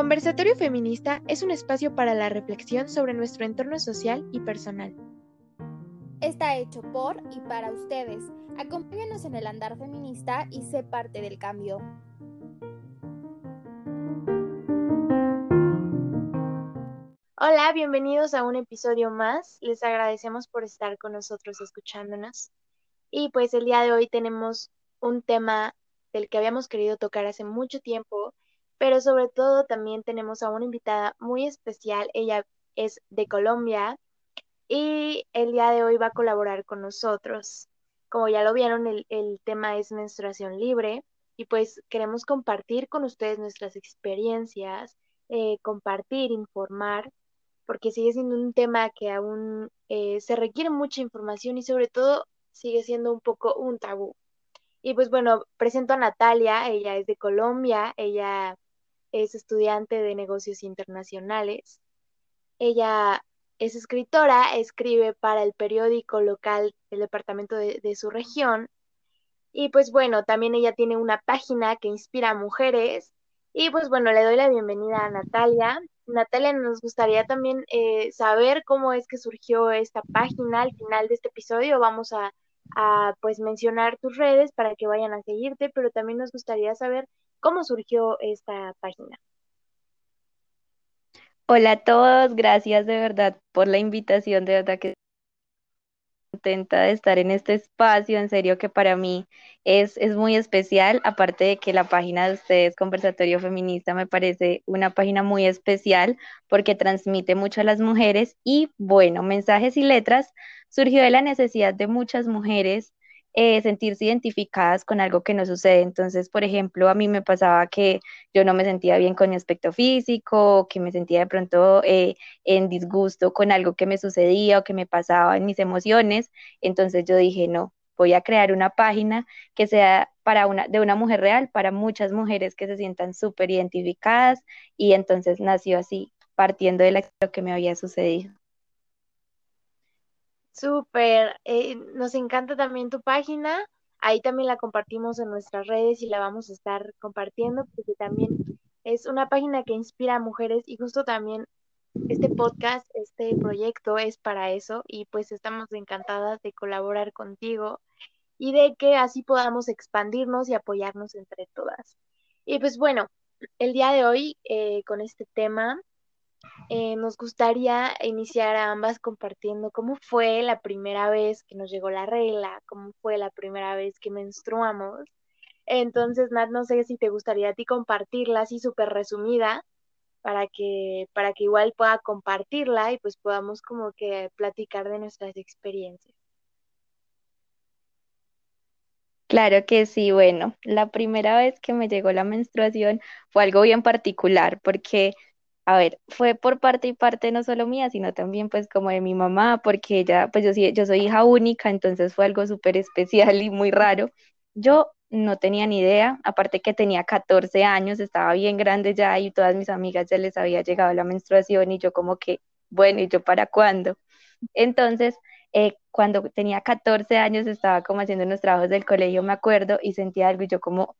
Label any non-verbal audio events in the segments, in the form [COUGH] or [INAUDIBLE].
Conversatorio Feminista es un espacio para la reflexión sobre nuestro entorno social y personal. Está hecho por y para ustedes. Acompáñanos en el andar feminista y sé parte del cambio. Hola, bienvenidos a un episodio más. Les agradecemos por estar con nosotros escuchándonos. Y pues el día de hoy tenemos un tema del que habíamos querido tocar hace mucho tiempo pero sobre todo también tenemos a una invitada muy especial. Ella es de Colombia y el día de hoy va a colaborar con nosotros. Como ya lo vieron, el, tema es menstruación libre y pues queremos compartir con ustedes nuestras experiencias, eh, compartir, informar, porque sigue siendo un tema que aún eh, se requiere mucha información y sobre todo sigue siendo un poco un tabú. Y pues bueno, presento a Natalia, ella es de Colombia, ella es estudiante de negocios internacionales. Ella es escritora, escribe para el periódico local del departamento de, su región. Y pues bueno, también ella tiene una página que inspira a mujeres. Y pues bueno, le doy la bienvenida a Natalia. Natalia, nos gustaría también eh, saber cómo es que surgió esta página. Al final de este episodio vamos a, a pues mencionar tus redes para que vayan a seguirte, pero también nos gustaría saber ¿Cómo surgió esta página? Hola a todos, gracias de verdad por la invitación, de verdad que contenta de estar en este espacio, en serio que para mí es, es muy especial, aparte de que la página de ustedes, Conversatorio Feminista, me parece una página muy especial porque transmite mucho a las mujeres y bueno, mensajes y letras surgió de la necesidad de muchas mujeres eh, sentirse identificadas con algo que no sucede. Entonces, por ejemplo, a mí me pasaba que yo no me sentía bien con mi aspecto físico, que me sentía de pronto eh, en disgusto con algo que me sucedía o que me pasaba en mis emociones. Entonces yo dije, no, voy a crear una página que sea para una, de una mujer real, para muchas mujeres que se sientan súper identificadas y entonces nació así, partiendo de lo que me había sucedido. Súper, eh, nos encanta también tu página, ahí también la compartimos en nuestras redes y la vamos a estar compartiendo porque también es una página que inspira a mujeres y justo también este podcast, este proyecto es para eso y pues estamos encantadas de colaborar contigo y de que así podamos expandirnos y apoyarnos entre todas. Y pues bueno, el día de hoy eh, con este tema eh, nos gustaría iniciar a ambas compartiendo cómo fue la primera vez que nos llegó la regla, cómo fue la primera vez que menstruamos. Entonces, Nat, no sé si te gustaría a ti compartirla así súper resumida para que, para que igual pueda compartirla y pues podamos como que platicar de nuestras experiencias. Claro que sí, bueno, la primera vez que me llegó la menstruación fue algo bien particular porque a ver, fue por parte y parte no solo mía, sino también pues como de mi mamá, porque ella, pues yo, yo soy hija única, entonces fue algo súper especial y muy raro. Yo no tenía ni idea, aparte que tenía 14 años, estaba bien grande ya y todas mis amigas ya les había llegado la menstruación y yo como que, bueno, ¿y yo para cuándo? Entonces, eh, cuando tenía 14 años estaba como haciendo unos trabajos del colegio, me acuerdo, y sentía algo y yo como,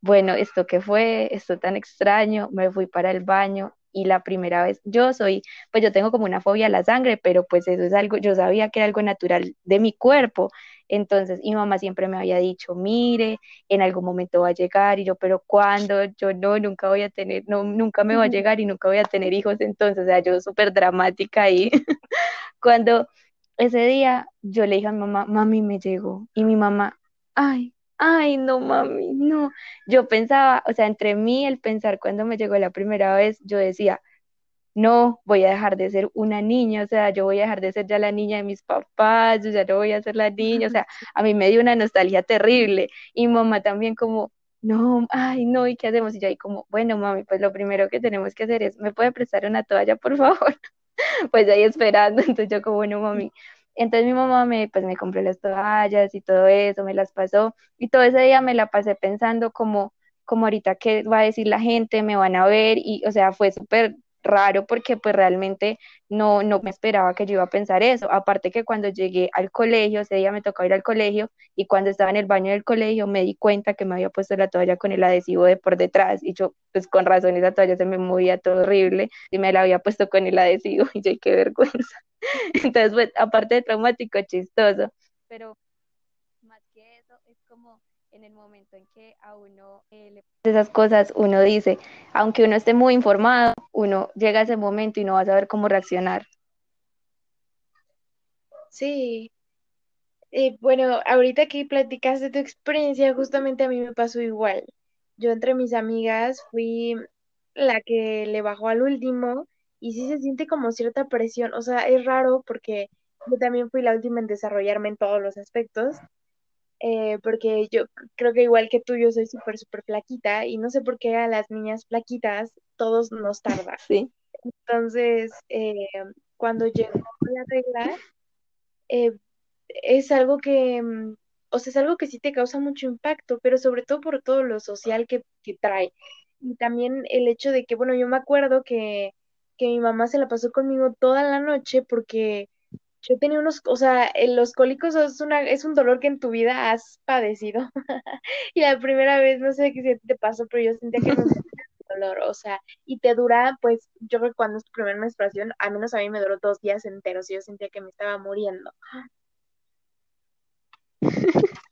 bueno, ¿esto qué fue? Esto tan extraño, me fui para el baño y la primera vez, yo soy, pues yo tengo como una fobia a la sangre, pero pues eso es algo, yo sabía que era algo natural de mi cuerpo. Entonces, mi mamá siempre me había dicho, mire, en algún momento va a llegar, y yo, pero ¿cuándo? Yo no, nunca voy a tener, no, nunca me va a llegar y nunca voy a tener hijos, entonces, o sea, yo súper dramática ahí. [LAUGHS] Cuando ese día yo le dije a mi mamá, mami, me llegó, y mi mamá, ay, ay, no mami, no. Yo pensaba, o sea, entre mí el pensar cuando me llegó la primera vez, yo decía, no, voy a dejar de ser una niña, o sea, yo voy a dejar de ser ya la niña de mis papás, yo ya no voy a ser la niña, o sea, [LAUGHS] a mí me dio una nostalgia terrible y mamá también como, no, ay, no, ¿y qué hacemos? Y yo ahí como, bueno, mami, pues lo primero que tenemos que hacer es, ¿me puede prestar una toalla, por favor? [LAUGHS] pues ahí esperando, [LAUGHS] entonces yo como, bueno, mami, entonces mi mamá me, pues me compró las toallas y todo eso, me las pasó. Y todo ese día me la pasé pensando como, como ahorita qué va a decir la gente, me van a ver. Y, o sea, fue súper raro porque pues realmente no, no me esperaba que yo iba a pensar eso. Aparte que cuando llegué al colegio, ese día me tocaba ir al colegio y cuando estaba en el baño del colegio me di cuenta que me había puesto la toalla con el adhesivo de por detrás y yo pues con razón esa toalla se me movía todo horrible y me la había puesto con el adhesivo [LAUGHS] y yo qué vergüenza. [LAUGHS] Entonces, pues, aparte de traumático, chistoso, pero más que eso es como en el momento en que a uno eh, le esas cosas, uno dice, aunque uno esté muy informado, uno llega a ese momento y no va a saber cómo reaccionar. Sí. Bueno, ahorita que platicaste tu experiencia, justamente a mí me pasó igual. Yo entre mis amigas fui la que le bajó al último y sí se siente como cierta presión. O sea, es raro porque yo también fui la última en desarrollarme en todos los aspectos eh, porque yo creo que igual que tú, yo soy súper, súper flaquita y no sé por qué a las niñas flaquitas todos nos tarda. [LAUGHS] Sí. Entonces, eh, cuando llegó la regla, eh, es algo que, mm, o sea, es algo que sí te causa mucho impacto, pero sobre todo por todo lo social que, que trae. Y también el hecho de que, bueno, yo me acuerdo que, que mi mamá se la pasó conmigo toda la noche porque yo tenía unos, o sea, los cólicos es, una, es un dolor que en tu vida has padecido. [LAUGHS] y la primera vez, no sé qué te pasó, pero yo sentía que no [LAUGHS] dolor, o sea, y te dura, pues, yo creo que cuando es tu primera menstruación, al menos a mí me duró dos días enteros y yo sentía que me estaba muriendo. [LAUGHS]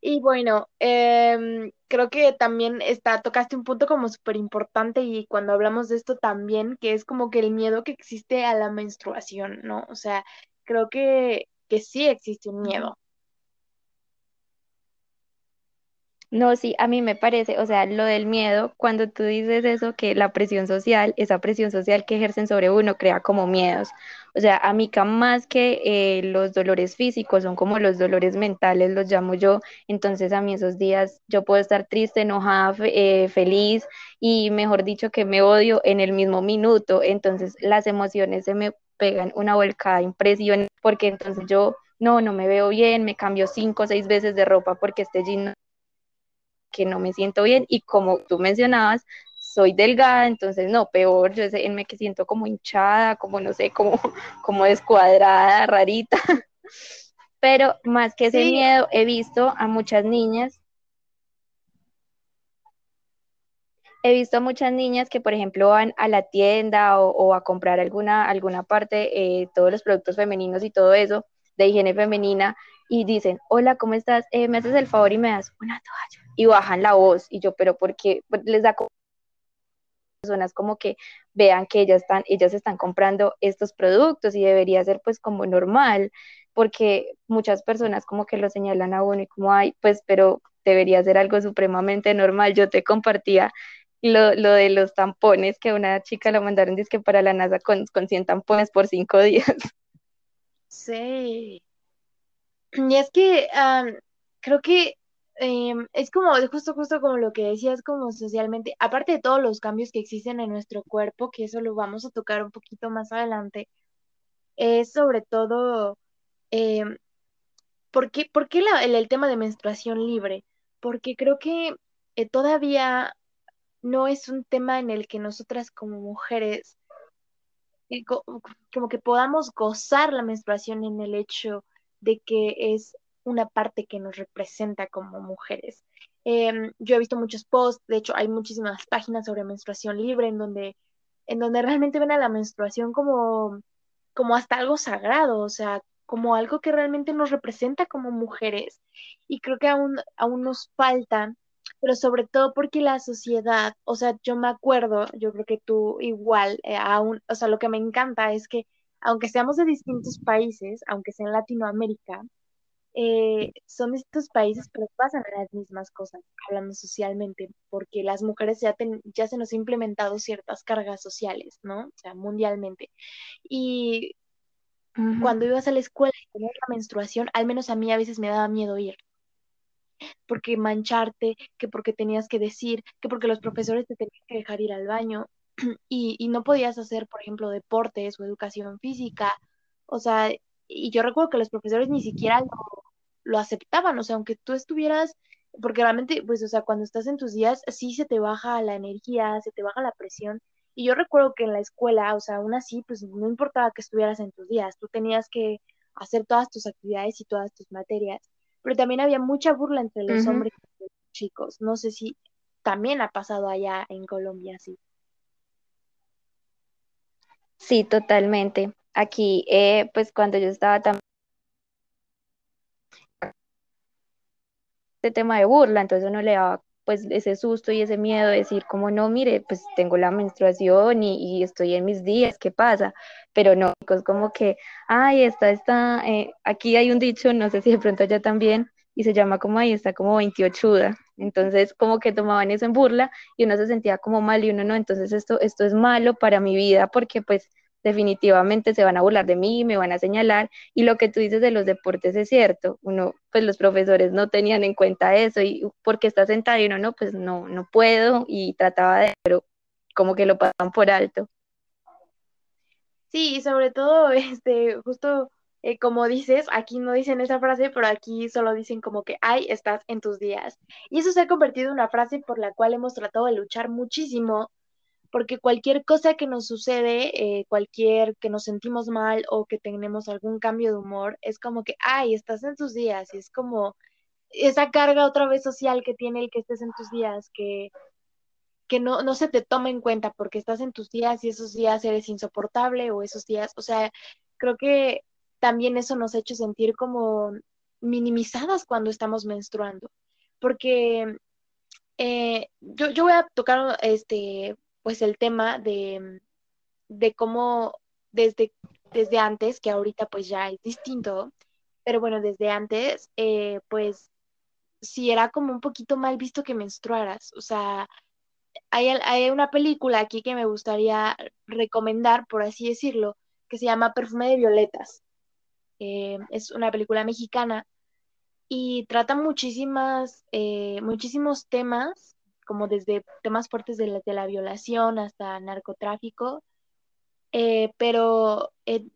Y bueno, em, creo que también está, tocaste un punto como súper importante y cuando hablamos de esto también, que es como que el miedo que existe a la menstruación, ¿no? O sea, creo que, que sí existe un miedo. No, sí, a mí me parece, o sea, lo del miedo, cuando tú dices eso, que la presión social, esa presión social que ejercen sobre uno crea como miedos. O sea, a mí más que eh, los dolores físicos, son como los dolores mentales, los llamo yo. Entonces a mí esos días yo puedo estar triste, enojada, eh, feliz y mejor dicho que me odio en el mismo minuto. Entonces las emociones se me pegan una volcada impresión porque entonces yo no, no me veo bien, me cambio cinco o seis veces de ropa porque este jean que no me siento bien y como tú mencionabas, soy delgada, entonces no, peor, yo sé, me que siento como hinchada, como no sé, como, [LAUGHS] como descuadrada, rarita. [LAUGHS] Pero más que ese miedo, he visto a muchas niñas, he visto a muchas niñas que, por ejemplo, van a la tienda o, a comprar alguna, alguna parte, eh, todos los productos femeninos y todo eso, de higiene femenina, y dicen, hola, ¿cómo estás? Eh, ¿Me haces el favor y me das una toalla? Y bajan la voz y yo, pero porque pues, les da personas como que vean que ellas están, ellas están comprando estos productos y debería ser pues como normal, porque muchas personas como que lo señalan a uno y como, ay, pues, pero debería ser algo supremamente normal. Yo te compartía lo, lo de los tampones, que una chica lo mandaron, dice para la NASA con, con 100 tampones por cinco días. [LAUGHS] Sí. Y es que creo que Em, es como, justo, justo como lo que decías, como socialmente, aparte de todos los cambios que existen en nuestro cuerpo, que eso lo vamos a tocar un poquito más adelante, es sobre todo, eh, ¿por qué, el, tema de menstruación libre? Porque creo que eh, todavía no es un tema en el que nosotras como mujeres, eh, como que podamos gozar la menstruación en el hecho de que es una parte que nos representa como mujeres. Em, yo he visto muchos posts, de hecho hay muchísimas páginas sobre menstruación libre en donde, en donde realmente ven a la menstruación como, como hasta algo sagrado, o sea, como algo que realmente nos representa como mujeres. Y creo que aún, aún nos falta, pero sobre todo porque la sociedad, o sea, yo me acuerdo, yo creo que tú igual, eh, aún, o sea, lo que me encanta es que aunque seamos de distintos países, aunque sea en Latinoamérica, eh, son estos países, pero pasan las mismas cosas, hablando socialmente, porque las mujeres ya, ya se nos han implementado ciertas cargas sociales, ¿no? O sea, mundialmente. Y cuando ibas a la escuela y tenías la menstruación, al menos a mí a veces me daba miedo ir. Porque mancharte, que porque tenías que decir, que porque los profesores te tenían que dejar ir al baño [CLEARS THROAT] y, y no podías hacer, por ejemplo, deportes o educación física. O sea, y yo recuerdo que los profesores ni siquiera lo, lo aceptaban, o sea, aunque tú estuvieras, porque realmente, pues, o sea, cuando estás en tus días, sí se te baja la energía, se te baja la presión, Y yo recuerdo que en la escuela, o sea, aún así, pues no importaba que estuvieras en tus días, tú tenías que hacer todas tus actividades y todas tus materias, pero también había mucha burla entre los hombres y los chicos. No sé si también ha pasado allá en Colombia, sí. Sí, totalmente. Aquí, eh, pues cuando yo estaba también este tema de burla, entonces uno le daba pues ese susto y ese miedo de decir como no, mire, pues tengo la menstruación y, estoy en mis días, ¿qué pasa? Pero no, es como que, ay, esta está, eh, aquí hay un dicho, no sé si de pronto allá también, y se llama como ahí está como 28 entonces como que tomaban eso en burla y uno se sentía como mal y uno no, entonces esto, esto es malo para mi vida porque pues definitivamente se van a burlar de mí, me van a señalar y lo que tú dices de los deportes es cierto, uno, pues los profesores no tenían en cuenta eso y porque está sentado y uno no, pues no, no puedo y trataba de, pero como que lo pasan por alto. Sí, y sobre todo, [LAUGHS] este, justo eh, como dices, aquí no dicen esa frase, pero aquí solo dicen como que, ay, estás en tus días. Y eso se ha convertido en una frase por la cual hemos tratado de luchar muchísimo porque cualquier cosa que nos sucede, eh, cualquier que nos sentimos mal o que tenemos algún cambio de humor, es como que, ay, estás en tus días, y es como esa carga otra vez social que tiene el que estés en tus días, que, que no, no se te toma en cuenta porque estás en tus días y esos días eres insoportable o esos días, o sea, creo que también eso nos ha hecho sentir como minimizadas cuando estamos menstruando, porque eh, yo, yo voy a tocar este pues el tema de, de cómo desde, desde antes, que ahorita pues ya es distinto, pero bueno, desde antes, eh, pues sí era como un poquito mal visto que menstruaras. O sea, hay, hay, una película aquí que me gustaría recomendar, por así decirlo, que se llama Perfume de Violetas. Eh, es una película mexicana y trata muchísimas, eh, muchísimos temas como desde temas fuertes de la, de la violación hasta narcotráfico, eh, pero eh,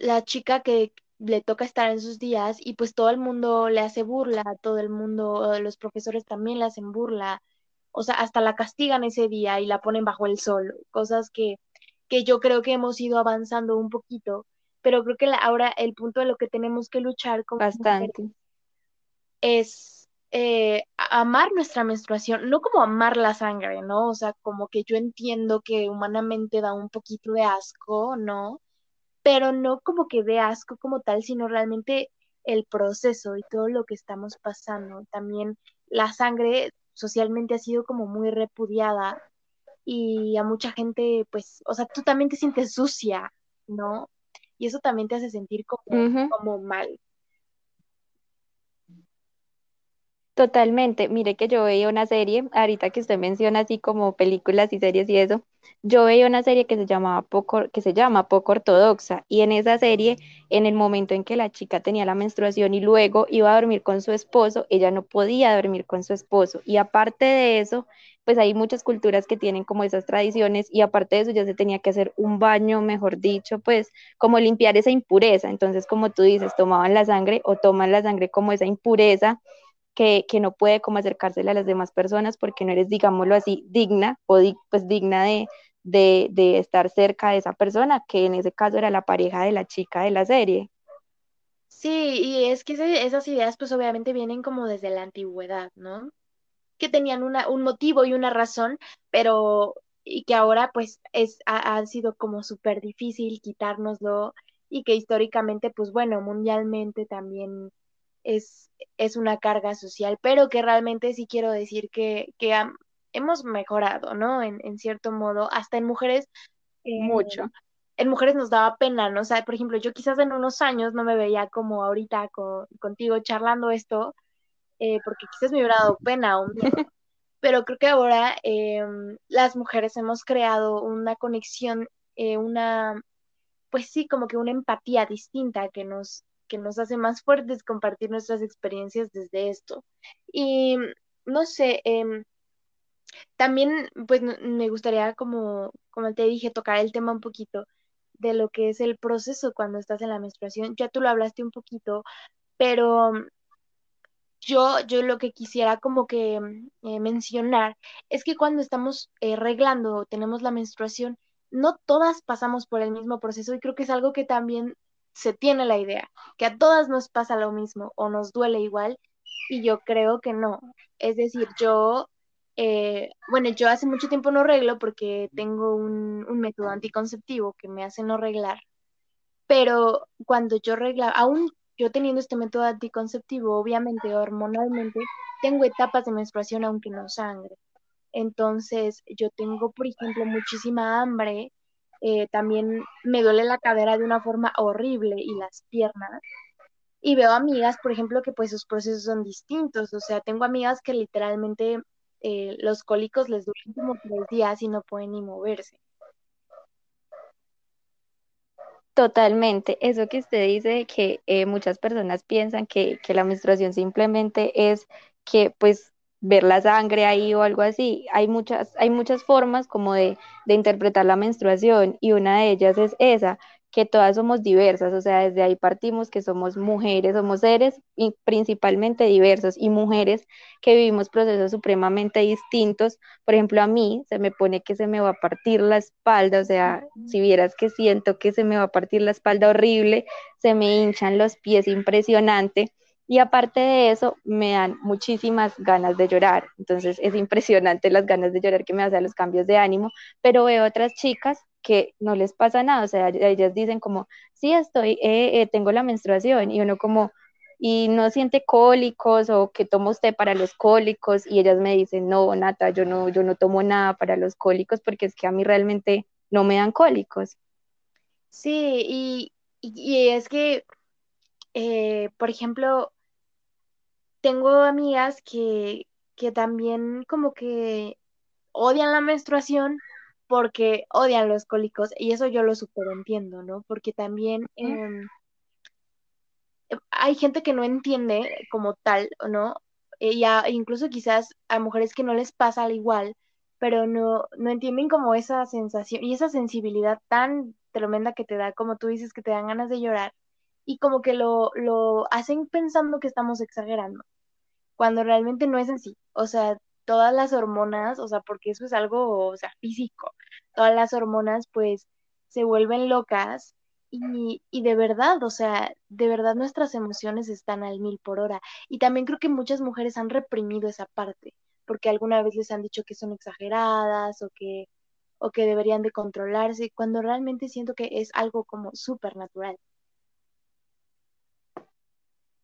la chica que le toca estar en sus días y pues todo el mundo le hace burla, todo el mundo, los profesores también le hacen burla, o sea, hasta la castigan ese día y la ponen bajo el sol, cosas que, que yo creo que hemos ido avanzando un poquito, pero creo que ahora el punto de lo que tenemos que luchar con bastante. es eh, amar nuestra menstruación, no como amar la sangre, ¿no? O sea, como que yo entiendo que humanamente da un poquito de asco, ¿no? Pero no como que de asco como tal, sino realmente el proceso y todo lo que estamos pasando. También la sangre socialmente ha sido como muy repudiada y a mucha gente, pues, o sea, tú también te sientes sucia, ¿no? Y eso también te hace sentir como, como mal. Totalmente. Mire que yo veía una serie, ahorita que usted menciona así como películas y series y eso, yo veía una serie que se llamaba poco, que se llama Poco Ortodoxa, y en esa serie, en el momento en que la chica tenía la menstruación y luego iba a dormir con su esposo, ella no podía dormir con su esposo. Y aparte de eso, pues hay muchas culturas que tienen como esas tradiciones, y aparte de eso ya se tenía que hacer un baño, mejor dicho, pues como limpiar esa impureza. Entonces, como tú dices, tomaban la sangre o toman la sangre como esa impureza que, no puede como acercársele a las demás personas porque no eres, digámoslo así, digna o pues digna de, de, estar cerca de esa persona, que en ese caso era la pareja de la chica de la serie. Sí, y es que esas ideas pues obviamente vienen como desde la antigüedad, ¿no? Que tenían una, un motivo y una razón, pero y que ahora pues es, ha, ha sido como súper difícil quitárnoslo y que históricamente pues bueno, mundialmente también es, es una carga social, pero que realmente sí quiero decir que, que hemos mejorado, ¿no? En, en, cierto modo, hasta en mujeres. Eh, Mucho. En mujeres nos daba pena, ¿no? O sea, por ejemplo, yo quizás en unos años no me veía como ahorita contigo charlando esto, eh, porque quizás me hubiera dado pena [LAUGHS] o miedo. pero creo que ahora em, las mujeres hemos creado una conexión, eh, una, pues sí, como que una empatía distinta que nos, que nos hace más fuertes compartir nuestras experiencias desde esto. Y no sé, em, también pues me gustaría, como, como te dije, tocar el tema un poquito de lo que es el proceso cuando estás en la menstruación. Ya tú lo hablaste un poquito, pero yo, yo lo que quisiera como que eh, mencionar es que cuando estamos eh, reglando o tenemos la menstruación, no todas pasamos por el mismo proceso y creo que es algo que también se tiene la idea, que a todas nos pasa lo mismo o nos duele igual y yo creo que no. Es decir, yo, eh, bueno, yo hace mucho tiempo no reglo porque tengo un, método anticonceptivo que me hace no reglar, pero cuando yo reglaba, aún yo teniendo este método anticonceptivo, obviamente hormonalmente, tengo etapas de menstruación aunque no sangre. Entonces, yo tengo, por ejemplo, muchísima hambre, eh, también me duele la cadera de una forma horrible y las piernas. Y veo amigas, por ejemplo, que pues sus procesos son distintos. O sea, tengo amigas que literalmente eh, los cólicos les duran como tres días y no pueden ni moverse. Totalmente. Eso que usted dice que eh, muchas personas piensan que, que la menstruación simplemente es que pues ver la sangre ahí o algo así. Hay muchas, hay muchas formas como de, de interpretar la menstruación y una de ellas es esa, que todas somos diversas, o sea, desde ahí partimos que somos mujeres, somos seres y principalmente diversos y mujeres que vivimos procesos supremamente distintos. Por ejemplo, a mí se me pone que se me va a partir la espalda, o sea, si vieras que siento que se me va a partir la espalda horrible, se me hinchan los pies impresionante. Y aparte de eso, me dan muchísimas ganas de llorar. Entonces es impresionante las ganas de llorar que me hacen los cambios de ánimo, pero veo otras chicas que no les pasa nada, o sea, ellas dicen como, sí, estoy, eh, eh, tengo la menstruación, y uno como, y no siente cólicos, o que toma usted para los cólicos, y ellas me dicen, no, Nata, yo no, yo no tomo nada para los cólicos, porque es que a mí realmente no me dan cólicos. Sí, y, y, es que, eh, por ejemplo, tengo amigas que, que también como que odian la menstruación porque odian los cólicos y eso yo lo súper entiendo, ¿no? Porque también em, hay gente que no entiende como tal, ¿no? E ya, incluso quizás a mujeres que no les pasa al igual, pero no, no entienden como esa sensación y esa sensibilidad tan tremenda que te da, como tú dices, que te dan ganas de llorar y como que lo, lo hacen pensando que estamos exagerando, cuando realmente no es así. O sea, todas las hormonas, o sea, porque eso es algo, o sea, físico, todas las hormonas pues se vuelven locas y, y, de verdad, o sea, de verdad nuestras emociones están al mil por hora. Y también creo que muchas mujeres han reprimido esa parte, porque alguna vez les han dicho que son exageradas o que, o que deberían de controlarse, cuando realmente siento que es algo como súper natural.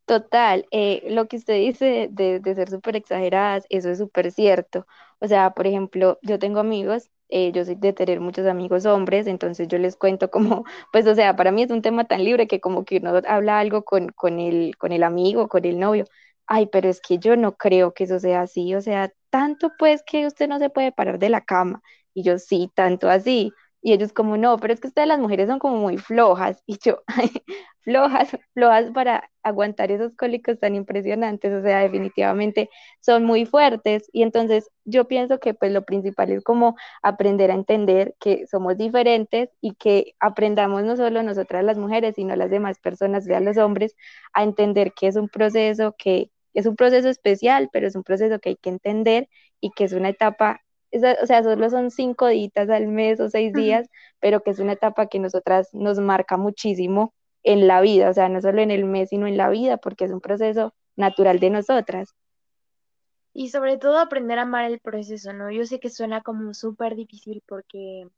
Total, eh, lo que usted dice de, ser súper exageradas, eso es súper cierto. O sea, por ejemplo, yo tengo amigos, eh, yo soy de tener muchos amigos hombres, entonces yo les cuento como, [LAUGHS] pues, o sea, para mí es un tema tan libre que como que uno habla algo con, con el, con el amigo, con el novio. Ay, pero es que yo no creo que eso sea así, o sea, tanto pues que usted no se puede parar de la cama. Y yo sí, tanto así. Y ellos como, no, pero es que ustedes las mujeres son como muy flojas. [LAUGHS] Y yo, flojas, flojas para aguantar esos cólicos tan impresionantes. O sea, definitivamente son muy fuertes. Y entonces yo pienso que pues lo principal es como aprender a entender que somos diferentes y que aprendamos no solo nosotras las mujeres, sino las demás personas, vean los hombres, a entender que es un proceso que es un proceso especial, pero es un proceso que hay que entender y que es una etapa o sea, solo son cinco días al mes o seis días, pero que es una etapa que nosotras nos marca muchísimo en la vida, o sea, no solo en el mes, sino en la vida, porque es un proceso natural de nosotras. Y sobre todo aprender a amar el proceso, ¿no? Yo sé que suena como súper difícil porque,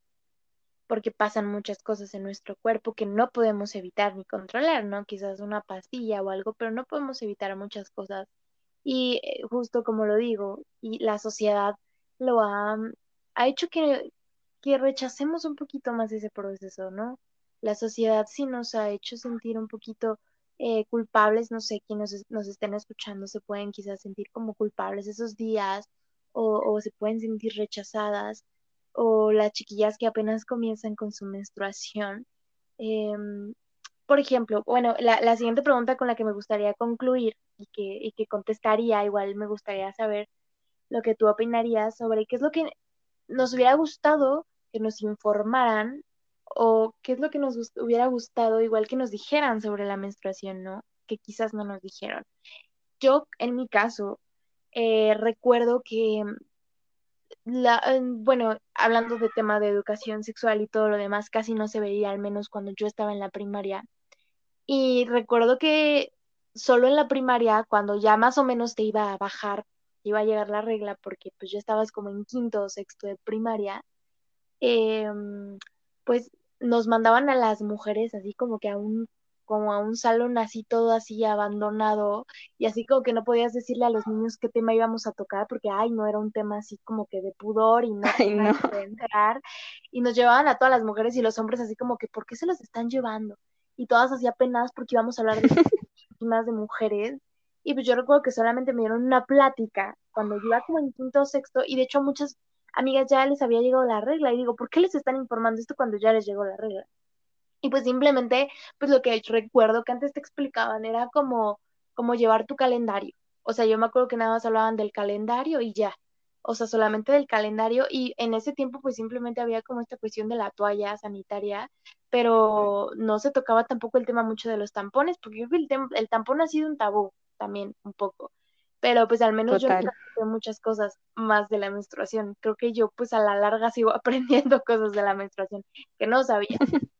porque pasan muchas cosas en nuestro cuerpo que no podemos evitar ni controlar, ¿no? Quizás una pastilla o algo, pero no podemos evitar muchas cosas. Y eh, justo como lo digo, y la sociedad lo ha, ha hecho que, que rechacemos un poquito más ese proceso, ¿no? La sociedad sí nos ha hecho sentir un poquito eh, culpables, no sé, quienes nos, estén escuchando se pueden quizás sentir como culpables esos días o, se pueden sentir rechazadas o las chiquillas que apenas comienzan con su menstruación. Em, por ejemplo, bueno, la, la, siguiente pregunta con la que me gustaría concluir y que, y que contestaría, igual me gustaría saber lo que tú opinarías sobre qué es lo que nos hubiera gustado que nos informaran o qué es lo que nos hubiera gustado igual que nos dijeran sobre la menstruación, ¿no? Que quizás no nos dijeron. yo en mi caso eh, recuerdo que la, bueno, hablando de tema de educación sexual y todo lo demás, casi no se veía, al menos cuando yo estaba en la primaria. Y recuerdo que solo en la primaria, cuando ya más o menos te iba a bajar, iba a llegar la regla, porque pues ya estabas como en quinto o sexto de primaria, em, pues nos mandaban a las mujeres así como que a un como a un salón así todo así abandonado y así como que no podías decirle a los niños qué tema íbamos a tocar porque ay no era un tema así como que de pudor y no, [LAUGHS] Ay, no. entrar y nos llevaban a todas las mujeres y los hombres así como que ¿por qué se los están llevando? Y todas así apenas porque íbamos a hablar de temas [LAUGHS] de mujeres y pues yo recuerdo que solamente me dieron una plática cuando yo iba como en quinto o sexto y de hecho a muchas amigas ya les había llegado la regla y digo, ¿por qué les están informando esto cuando ya les llegó la regla? Y pues simplemente, pues lo que recuerdo que antes te explicaban era como, como llevar tu calendario. O sea, yo me acuerdo que nada más hablaban del calendario y ya. O sea, solamente del calendario. Y en ese tiempo, pues simplemente había como esta cuestión de la toalla sanitaria, pero no se tocaba tampoco el tema mucho de los tampones, porque yo creo que el, el tampón ha sido un tabú también, un poco. Pero pues al menos Total. yo sé muchas cosas más de la menstruación. Creo que yo pues a la larga [LAUGHS] sigo aprendiendo cosas de la menstruación que no sabía. [LAUGHS]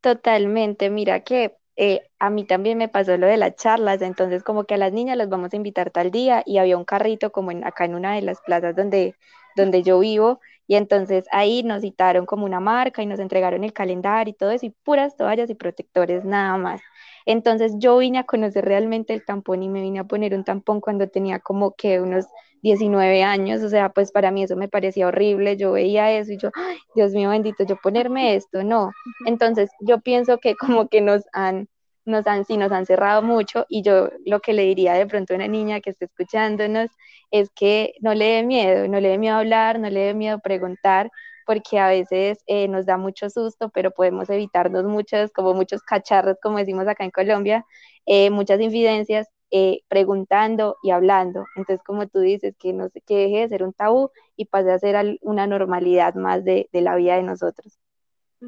Totalmente, mira que eh, a mí también me pasó lo de las charlas, entonces como que a las niñas las vamos a invitar tal día y había un carrito como en, acá en una de las plazas donde, donde yo vivo y entonces ahí nos citaron como una marca y nos entregaron el calendario y todo eso y puras toallas y protectores nada más. Entonces yo vine a conocer realmente el tampón y me vine a poner un tampón cuando tenía como que unos 19 años, o sea, pues para mí eso me parecía horrible, yo veía eso y yo, ay, Dios mío bendito, yo ponerme esto, no. Entonces yo pienso que como que nos han, nos han, sí, nos han cerrado mucho y yo lo que le diría de pronto a una niña que esté escuchándonos es que no le dé miedo, no le dé miedo hablar, no le dé miedo preguntar, porque a veces eh, nos da mucho susto, pero podemos evitarnos muchos, como muchos cacharros, como decimos acá en Colombia, eh, muchas infidencias eh, preguntando y hablando. Entonces, como tú dices, que, no, que deje de ser un tabú y pase a ser una normalidad más de, de la vida de nosotros.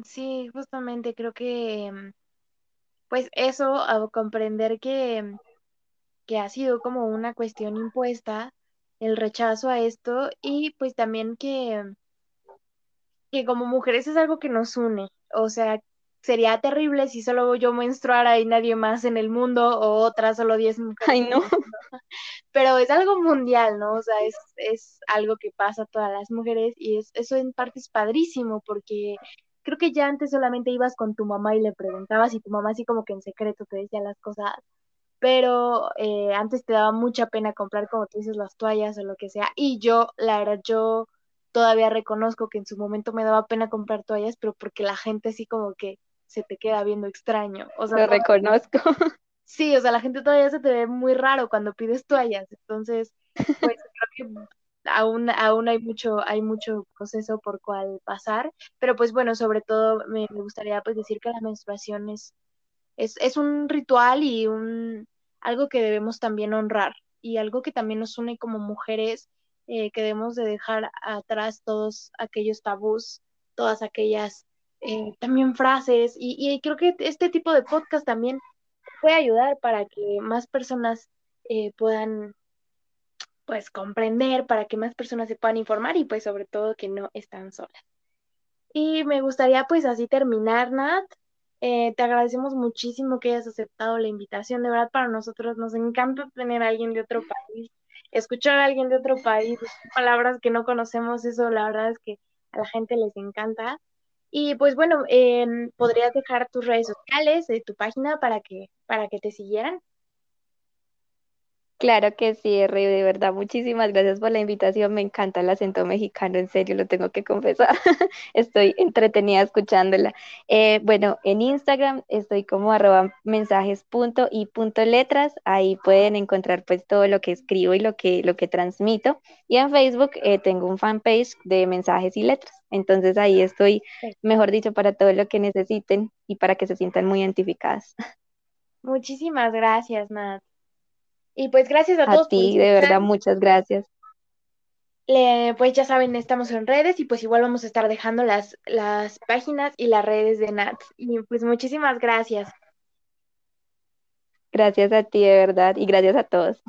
Sí, justamente creo que, mm, pues eso, comprender que, mm, que ha sido como una cuestión impuesta, el rechazo a esto y pues también que, mm, que como mujeres es algo que nos une. O sea, sería terrible si solo yo menstruara y nadie más en el mundo o otras solo 10 mujeres. Ay, no. Pero es algo mundial, ¿no? O sea, es, es algo que pasa a todas las mujeres y es, eso en parte es padrísimo porque creo que ya antes solamente ibas con tu mamá y le preguntabas y tu mamá así como que en secreto te decía las cosas, pero eh, antes te daba mucha pena comprar, como tú dices, las toallas o lo que sea. Y yo, la verdad, yo todavía reconozco que en su momento me daba pena comprar toallas, pero porque la gente así como que se te queda viendo extraño. O sea, Lo reconozco. Sí, o sea, la gente todavía se te ve muy raro cuando pides toallas. Entonces, pues [LAUGHS] creo que aún, aún hay mucho, hay mucho proceso por cual pasar. Pero pues bueno, sobre todo me, me gustaría pues decir que la menstruación es, es, es un ritual y un algo que debemos también honrar y algo que también nos une como mujeres, eh, que debemos de dejar atrás todos aquellos tabús, todas aquellas eh, también frases y, creo que este tipo de podcast también puede ayudar para que más personas eh, puedan pues comprender, para que más personas se puedan informar y pues sobre todo que no están solas. Y me gustaría pues así terminar, Nat. Te agradecemos muchísimo que hayas aceptado la invitación. De verdad, para nosotros nos encanta tener a alguien de otro país, escuchar a alguien de otro país, palabras que no conocemos, eso la verdad es que a la gente les encanta. Y pues bueno, eh, podrías dejar tus redes sociales, eh, tu página para que, para que te siguieran. Claro que sí, R, de verdad, muchísimas gracias por la invitación. Me encanta el acento mexicano, en serio, lo tengo que confesar. [LAUGHS] Estoy entretenida escuchándola. Eh, bueno, en Instagram estoy como arroba mensajes punto y punto letras. Ahí pueden encontrar pues todo lo que escribo y lo que, lo que transmito. Y en Facebook eh, tengo un fanpage de mensajes y letras. Entonces ahí estoy, mejor dicho, para todo lo que necesiten y para que se sientan muy identificadas. Muchísimas gracias, Nat. Y pues gracias a, a todos. ti, de verdad, muchas gracias. Le, pues ya saben, estamos en redes y pues igual vamos a estar dejando las, las páginas y las redes de Nat. Y pues muchísimas gracias. Gracias a ti, de verdad, y gracias a todos.